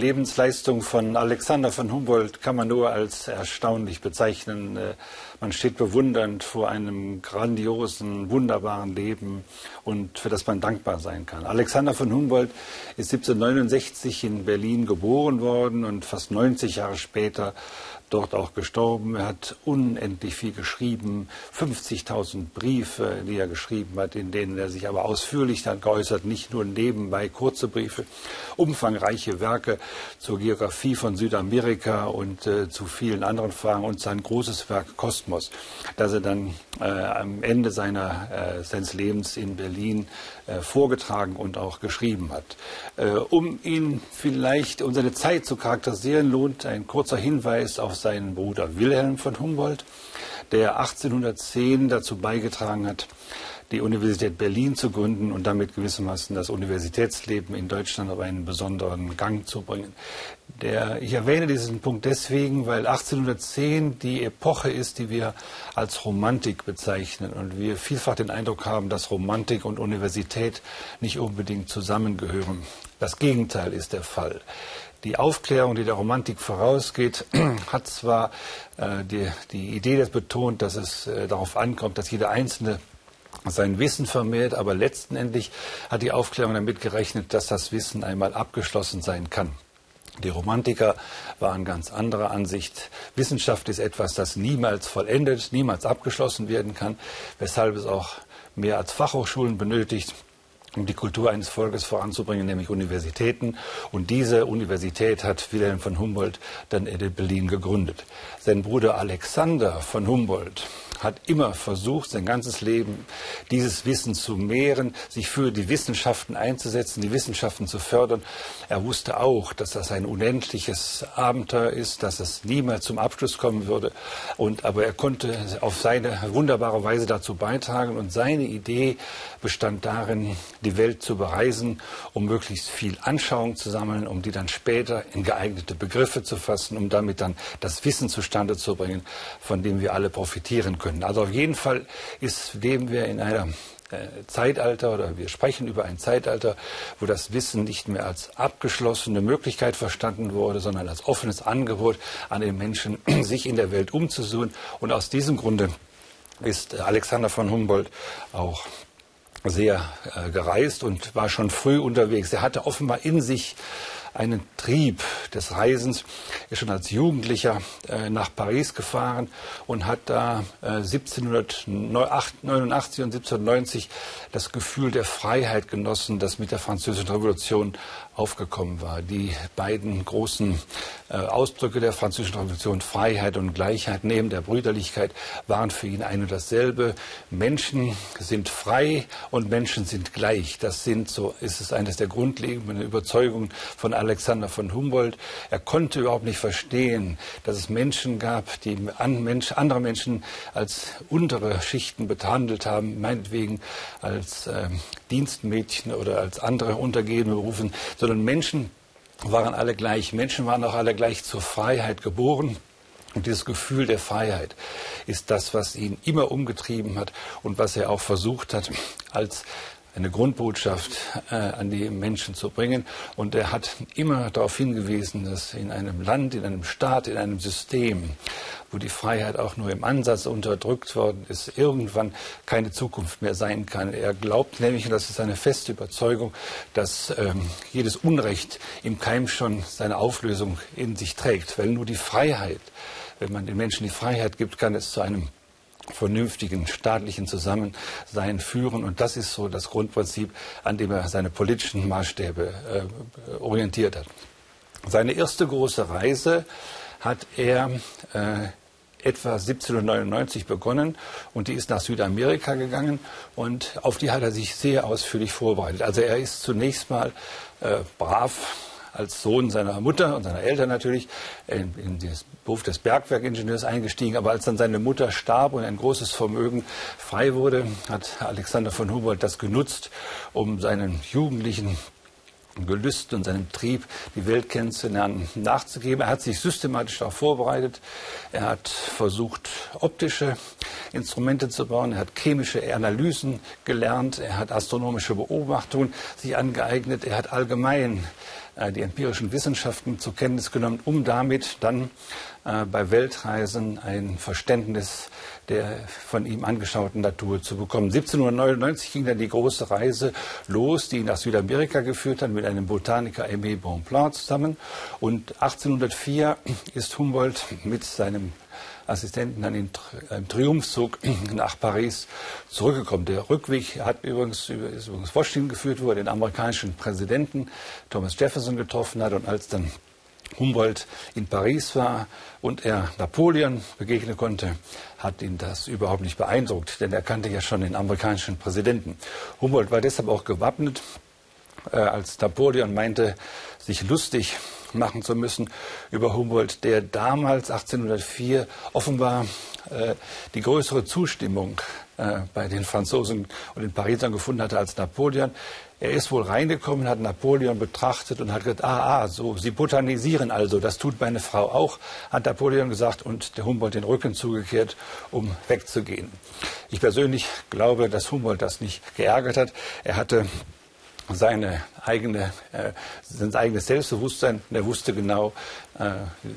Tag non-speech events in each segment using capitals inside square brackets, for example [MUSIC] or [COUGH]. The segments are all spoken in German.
Lebensleistung von Alexander von Humboldt kann man nur als erstaunlich bezeichnen. Man steht bewundernd vor einem grandiosen, wunderbaren Leben und für das man dankbar sein kann. Alexander von Humboldt ist 1769 in Berlin geboren worden und fast 90 Jahre später dort auch gestorben. Er hat unendlich viel geschrieben, 50.000 Briefe, die er geschrieben hat, in denen er sich aber ausführlich dann geäußert, nicht nur nebenbei kurze Briefe, umfangreiche Werke zur Geografie von Südamerika und äh, zu vielen anderen Fragen und sein großes Werk Kosmos, das er dann äh, am Ende seiner, äh, seines Lebens in Berlin äh, vorgetragen und auch geschrieben hat. Äh, um ihn vielleicht, um seine Zeit zu charakterisieren, lohnt ein kurzer Hinweis auf seinen Bruder Wilhelm von Humboldt, der 1810 dazu beigetragen hat, die Universität Berlin zu gründen und damit gewissermaßen das Universitätsleben in Deutschland auf einen besonderen Gang zu bringen. Der, ich erwähne diesen Punkt deswegen, weil 1810 die Epoche ist, die wir als Romantik bezeichnen und wir vielfach den Eindruck haben, dass Romantik und Universität nicht unbedingt zusammengehören. Das Gegenteil ist der Fall. Die Aufklärung, die der Romantik vorausgeht, [CLEARS THROAT] hat zwar äh, die, die Idee das betont, dass es äh, darauf ankommt, dass jeder Einzelne sein Wissen vermehrt, aber letztendlich hat die Aufklärung damit gerechnet, dass das Wissen einmal abgeschlossen sein kann. Die Romantiker waren ganz anderer Ansicht. Wissenschaft ist etwas, das niemals vollendet, niemals abgeschlossen werden kann, weshalb es auch mehr als Fachhochschulen benötigt um die Kultur eines Volkes voranzubringen, nämlich Universitäten. Und diese Universität hat Wilhelm von Humboldt dann in Berlin gegründet. Sein Bruder Alexander von Humboldt hat immer versucht, sein ganzes Leben dieses Wissen zu mehren, sich für die Wissenschaften einzusetzen, die Wissenschaften zu fördern. Er wusste auch, dass das ein unendliches Abenteuer ist, dass es niemals zum Abschluss kommen würde. Und, aber er konnte auf seine wunderbare Weise dazu beitragen. Und seine Idee bestand darin, die Welt zu bereisen, um möglichst viel Anschauung zu sammeln, um die dann später in geeignete Begriffe zu fassen, um damit dann das Wissen zustande zu bringen, von dem wir alle profitieren können können. Also auf jeden Fall ist, leben wir in einem äh, Zeitalter oder wir sprechen über ein Zeitalter, wo das Wissen nicht mehr als abgeschlossene Möglichkeit verstanden wurde, sondern als offenes Angebot an den Menschen, [CLEARS THROAT] sich in der Welt umzusuchen. Und aus diesem Grunde ist Alexander von Humboldt auch sehr äh, gereist und war schon früh unterwegs. Er hatte offenbar in sich einen Trieb des Reisens. Ist schon als Jugendlicher äh, nach Paris gefahren und hat da äh, 1789 und 1790 das Gefühl der Freiheit genossen, das mit der Französischen Revolution aufgekommen war. Die beiden großen äh, Ausdrücke der Französischen Revolution, Freiheit und Gleichheit neben der Brüderlichkeit, waren für ihn ein und dasselbe. Menschen sind frei und Menschen sind gleich. Das sind, so ist es eines der grundlegenden Überzeugungen von Alexander von Humboldt. Er konnte überhaupt nicht verstehen, dass es Menschen gab, die andere Menschen als untere Schichten behandelt haben, meinetwegen als äh, Dienstmädchen oder als andere untergebene Berufen, sondern Menschen waren alle gleich. Menschen waren auch alle gleich zur Freiheit geboren. Und dieses Gefühl der Freiheit ist das, was ihn immer umgetrieben hat und was er auch versucht hat, als eine Grundbotschaft äh, an die Menschen zu bringen. Und er hat immer darauf hingewiesen, dass in einem Land, in einem Staat, in einem System, wo die Freiheit auch nur im Ansatz unterdrückt worden ist, irgendwann keine Zukunft mehr sein kann. Er glaubt nämlich, und das ist eine feste Überzeugung, dass ähm, jedes Unrecht im Keim schon seine Auflösung in sich trägt, weil nur die Freiheit, wenn man den Menschen die Freiheit gibt, kann es zu einem vernünftigen staatlichen Zusammensein führen. Und das ist so das Grundprinzip, an dem er seine politischen Maßstäbe äh, orientiert hat. Seine erste große Reise hat er äh, etwa 1799 begonnen und die ist nach Südamerika gegangen und auf die hat er sich sehr ausführlich vorbereitet. Also er ist zunächst mal äh, brav als Sohn seiner Mutter und seiner Eltern natürlich in, in den Beruf des Bergwerkingenieurs eingestiegen. Aber als dann seine Mutter starb und ein großes Vermögen frei wurde, hat Alexander von Humboldt das genutzt, um seinen jugendlichen Gelüsten und seinem Trieb, die Welt kennenzulernen, nachzugeben. Er hat sich systematisch darauf vorbereitet. Er hat versucht, optische Instrumente zu bauen. Er hat chemische Analysen gelernt. Er hat astronomische Beobachtungen sich angeeignet. Er hat allgemein äh, die empirischen Wissenschaften zur Kenntnis genommen, um damit dann äh, bei Weltreisen ein Verständnis der von ihm angeschauten Natur zu bekommen. 1799 ging dann die große Reise los, die ihn nach Südamerika geführt hat, mit einem Botaniker Aimé Bonpland zusammen. Und 1804 ist Humboldt mit seinem Assistenten dann in einem Triumphzug [CLEARS THROAT] nach Paris zurückgekommen. Der Rückweg hat übrigens, ist übrigens Washington geführt, wo er den amerikanischen Präsidenten Thomas Jefferson getroffen hat und als dann Humboldt in Paris war und er Napoleon begegnen konnte, hat ihn das überhaupt nicht beeindruckt, denn er kannte ja schon den amerikanischen Präsidenten. Humboldt war deshalb auch gewappnet, äh, als Napoleon meinte, sich lustig machen zu müssen über Humboldt, der damals 1804 offenbar äh, die größere Zustimmung äh, bei den Franzosen und den Parisern gefunden hatte als Napoleon. Er ist wohl reingekommen, hat Napoleon betrachtet und hat gesagt, ah, ah, so, Sie botanisieren also, das tut meine Frau auch, hat Napoleon gesagt und der Humboldt den Rücken zugekehrt, um wegzugehen. Ich persönlich glaube, dass Humboldt das nicht geärgert hat. Er hatte seine eigene, äh, sein eigenes Selbstbewusstsein. Er wusste genau, äh,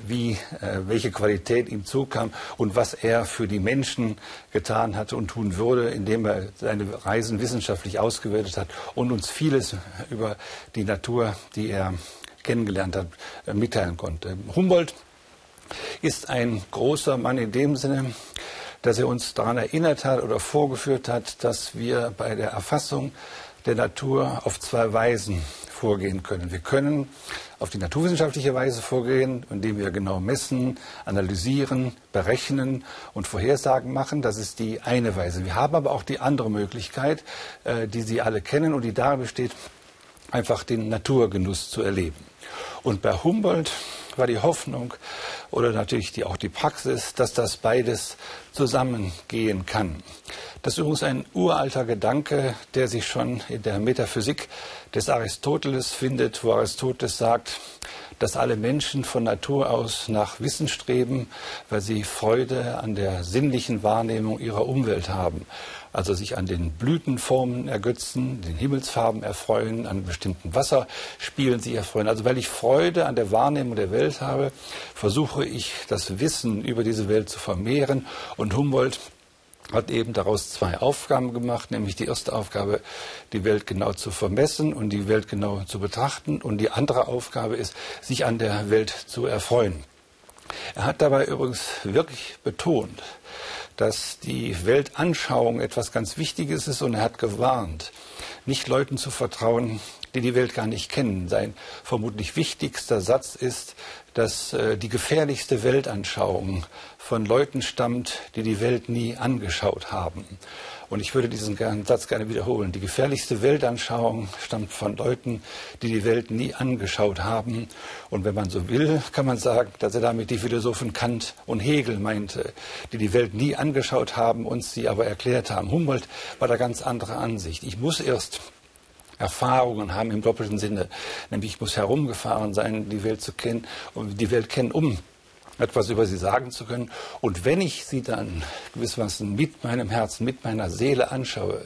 wie, äh, welche Qualität ihm zukam und was er für die Menschen getan hatte und tun würde, indem er seine Reisen wissenschaftlich ausgewertet hat und uns vieles über die Natur, die er kennengelernt hat, äh, mitteilen konnte. Humboldt ist ein großer Mann in dem Sinne, dass er uns daran erinnert hat oder vorgeführt hat, dass wir bei der Erfassung der Natur auf zwei Weisen vorgehen können. Wir können auf die naturwissenschaftliche Weise vorgehen, indem wir genau messen, analysieren, berechnen und Vorhersagen machen. Das ist die eine Weise. Wir haben aber auch die andere Möglichkeit, äh, die Sie alle kennen und die darin besteht, einfach den Naturgenuss zu erleben. Und bei Humboldt war die Hoffnung oder natürlich die, auch die Praxis, dass das beides zusammengehen kann. Das ist übrigens ein uralter Gedanke, der sich schon in der Metaphysik des Aristoteles findet, wo Aristoteles sagt, dass alle Menschen von Natur aus nach Wissen streben, weil sie Freude an der sinnlichen Wahrnehmung ihrer Umwelt haben. Also sich an den Blütenformen ergötzen, den Himmelsfarben erfreuen, an bestimmten Wasserspielen sich erfreuen. Also weil ich Freude an der Wahrnehmung der Welt habe, versuche ich das Wissen über diese Welt zu vermehren. Und Humboldt hat eben daraus zwei Aufgaben gemacht, nämlich die erste Aufgabe, die Welt genau zu vermessen und die Welt genau zu betrachten. Und die andere Aufgabe ist, sich an der Welt zu erfreuen. Er hat dabei übrigens wirklich betont, dass die Weltanschauung etwas ganz Wichtiges ist und er hat gewarnt, nicht Leuten zu vertrauen, die die Welt gar nicht kennen. Sein vermutlich wichtigster Satz ist, dass äh, die gefährlichste Weltanschauung von Leuten stammt, die die Welt nie angeschaut haben. Und ich würde diesen Satz gerne wiederholen. Die gefährlichste Weltanschauung stammt von Leuten, die die Welt nie angeschaut haben. Und wenn man so will, kann man sagen, dass er damit die Philosophen Kant und Hegel meinte, die die Welt nie angeschaut haben, uns sie aber erklärt haben. Humboldt war da ganz andere Ansicht. Ich muss erst Erfahrungen haben im doppelten Sinne. Nämlich ich muss herumgefahren sein, die Welt zu kennen und die Welt kennen, um etwas über sie sagen zu können. Und wenn ich sie dann gewissermaßen mit meinem Herzen, mit meiner Seele anschaue,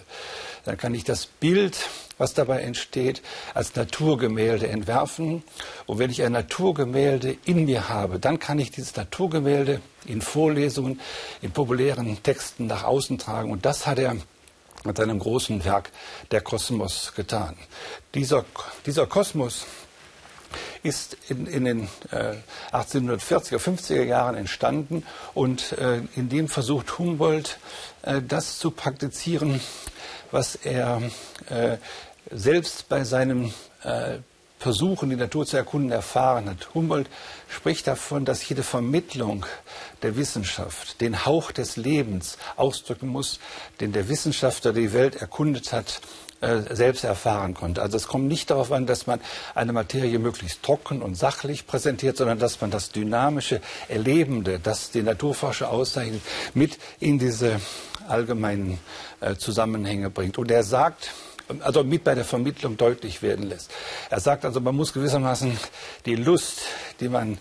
dann kann ich das Bild, was dabei entsteht, als Naturgemälde entwerfen. Und wenn ich ein Naturgemälde in mir habe, dann kann ich dieses Naturgemälde in Vorlesungen, in populären Texten nach außen tragen. Und das hat er mit seinem großen Werk Der Kosmos getan. Dieser, dieser Kosmos ist in, in den äh, 1840er, 50er Jahren entstanden und äh, in dem versucht Humboldt äh, das zu praktizieren, was er äh, selbst bei seinem äh, Versuchen, die Natur zu erkunden, erfahren hat. Humboldt spricht davon, dass jede Vermittlung der Wissenschaft den Hauch des Lebens ausdrücken muss, den der Wissenschaftler die Welt erkundet hat, äh, selbst erfahren konnte. Also es kommt nicht darauf an, dass man eine Materie möglichst trocken und sachlich präsentiert, sondern dass man das dynamische, Erlebende, das die Naturforscher auszeichnet, mit in diese allgemeinen äh, Zusammenhänge bringt. Und er sagt, also mit bei der Vermittlung deutlich werden lässt. Er sagt also, man muss gewissermaßen die Lust, die man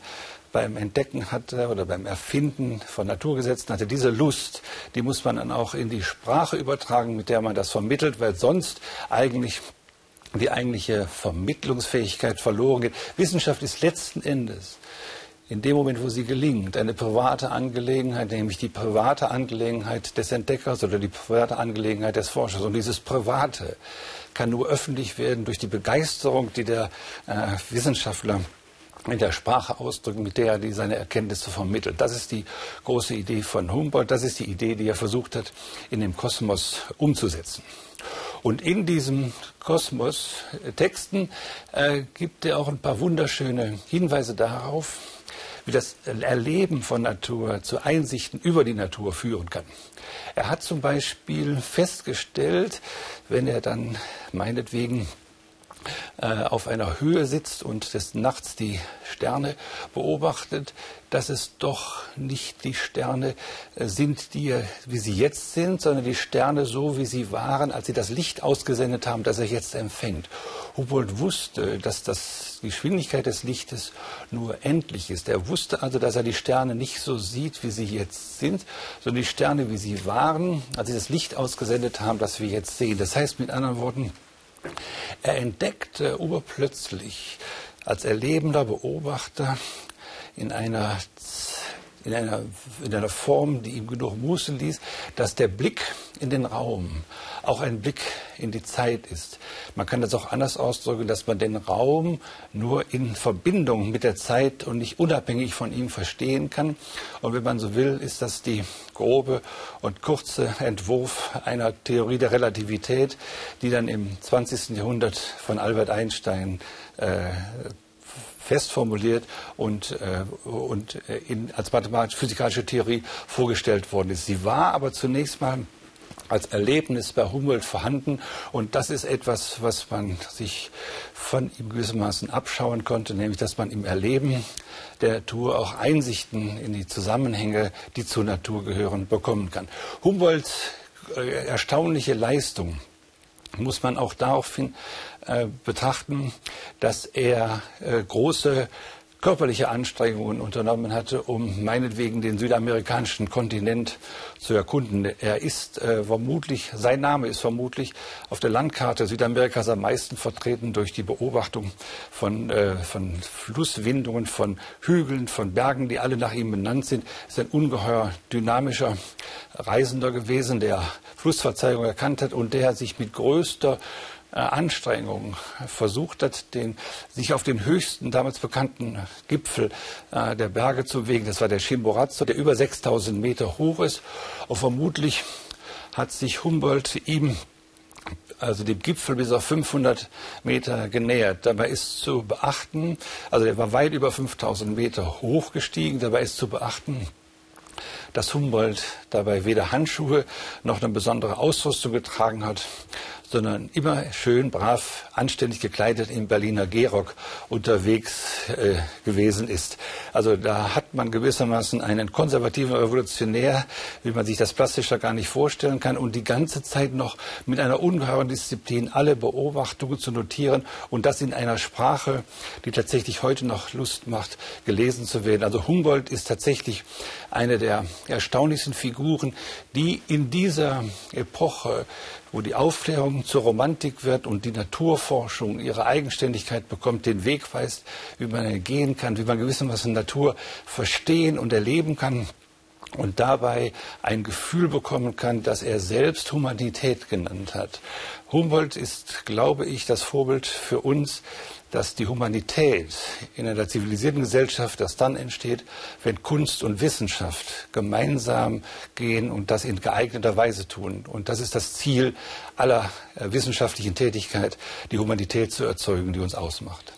beim Entdecken hatte oder beim Erfinden von Naturgesetzen hatte, diese Lust, die muss man dann auch in die Sprache übertragen, mit der man das vermittelt, weil sonst eigentlich die eigentliche Vermittlungsfähigkeit verloren geht. Wissenschaft ist letzten Endes in dem Moment, wo sie gelingt, eine private Angelegenheit, nämlich die private Angelegenheit des Entdeckers oder die private Angelegenheit des Forschers. Und dieses Private kann nur öffentlich werden durch die Begeisterung, die der äh, Wissenschaftler in der Sprache ausdrückt, mit der er die, seine Erkenntnisse vermittelt. Das ist die große Idee von Humboldt. Das ist die Idee, die er versucht hat, in dem Kosmos umzusetzen. Und in diesem Kosmos äh, Texten äh, gibt er auch ein paar wunderschöne Hinweise darauf, wie das Erleben von Natur zu Einsichten über die Natur führen kann. Er hat zum Beispiel festgestellt, wenn er dann meinetwegen äh, auf einer Höhe sitzt und des Nachts die Sterne beobachtet, dass es doch nicht die Sterne äh, sind, die, wie sie jetzt sind, sondern die Sterne so, wie sie waren, als sie das Licht ausgesendet haben, das er jetzt empfängt. Humboldt wusste, dass das, die Geschwindigkeit des Lichtes nur endlich ist. Er wusste also, dass er die Sterne nicht so sieht, wie sie jetzt sind, sondern die Sterne, wie sie waren, als sie das Licht ausgesendet haben, das wir jetzt sehen. Das heißt mit anderen Worten, er entdeckte urplötzlich als erlebender Beobachter in einer, in einer, in einer Form, die ihm genug Muße ließ, dass der Blick in den Raum auch ein Blick in die Zeit ist. Man kann das auch anders ausdrücken, dass man den Raum nur in Verbindung mit der Zeit und nicht unabhängig von ihm verstehen kann. Und wenn man so will, ist das die grobe und kurze Entwurf einer Theorie der Relativität, die dann im 20. Jahrhundert von Albert Einstein äh, fest formuliert und, äh, und äh, in, als mathematisch-physikalische Theorie vorgestellt worden ist. Sie war aber zunächst mal als Erlebnis bei Humboldt vorhanden. Und das ist etwas, was man sich von ihm gewissermaßen abschauen konnte, nämlich dass man im Erleben der Natur auch Einsichten in die Zusammenhänge, die zur Natur gehören, bekommen kann. Humboldts äh, erstaunliche Leistung muss man auch daraufhin äh, betrachten, dass er äh, große körperliche Anstrengungen unternommen hatte, um meinetwegen den südamerikanischen Kontinent zu erkunden. Er ist äh, vermutlich, sein Name ist vermutlich auf der Landkarte Südamerikas am meisten vertreten durch die Beobachtung von, äh, von Flusswindungen, von Hügeln, von Bergen, die alle nach ihm benannt sind. Er ist ein ungeheuer dynamischer Reisender gewesen, der Flussverzeihung erkannt hat und der sich mit größter Anstrengungen versucht hat, den, sich auf den höchsten damals bekannten Gipfel äh, der Berge zu bewegen. Das war der Chimborazo, der über 6000 Meter hoch ist. Und vermutlich hat sich Humboldt ihm also dem Gipfel bis auf 500 Meter genähert. Dabei ist zu beachten, also er war weit über 5000 Meter hoch gestiegen, dabei ist zu beachten, dass Humboldt dabei weder Handschuhe noch eine besondere Ausrüstung getragen hat, sondern immer schön, brav, anständig gekleidet im Berliner Gehrock unterwegs äh, gewesen ist. Also da hat man gewissermaßen einen konservativen Revolutionär, wie man sich das plastischer gar nicht vorstellen kann, und die ganze Zeit noch mit einer ungeheuren Disziplin alle Beobachtungen zu notieren und das in einer Sprache, die tatsächlich heute noch Lust macht, gelesen zu werden. Also Humboldt ist tatsächlich eine der erstaunlichsten Figuren, die in dieser Epoche wo die Aufklärung zur Romantik wird und die Naturforschung ihre Eigenständigkeit bekommt, den Weg weist, wie man gehen kann, wie man gewissermaßen Natur verstehen und erleben kann und dabei ein Gefühl bekommen kann, das er selbst Humanität genannt hat. Humboldt ist, glaube ich, das Vorbild für uns, dass die Humanität in einer zivilisierten Gesellschaft erst dann entsteht, wenn Kunst und Wissenschaft gemeinsam gehen und das in geeigneter Weise tun. Und das ist das Ziel aller äh, wissenschaftlichen Tätigkeit, die Humanität zu erzeugen, die uns ausmacht.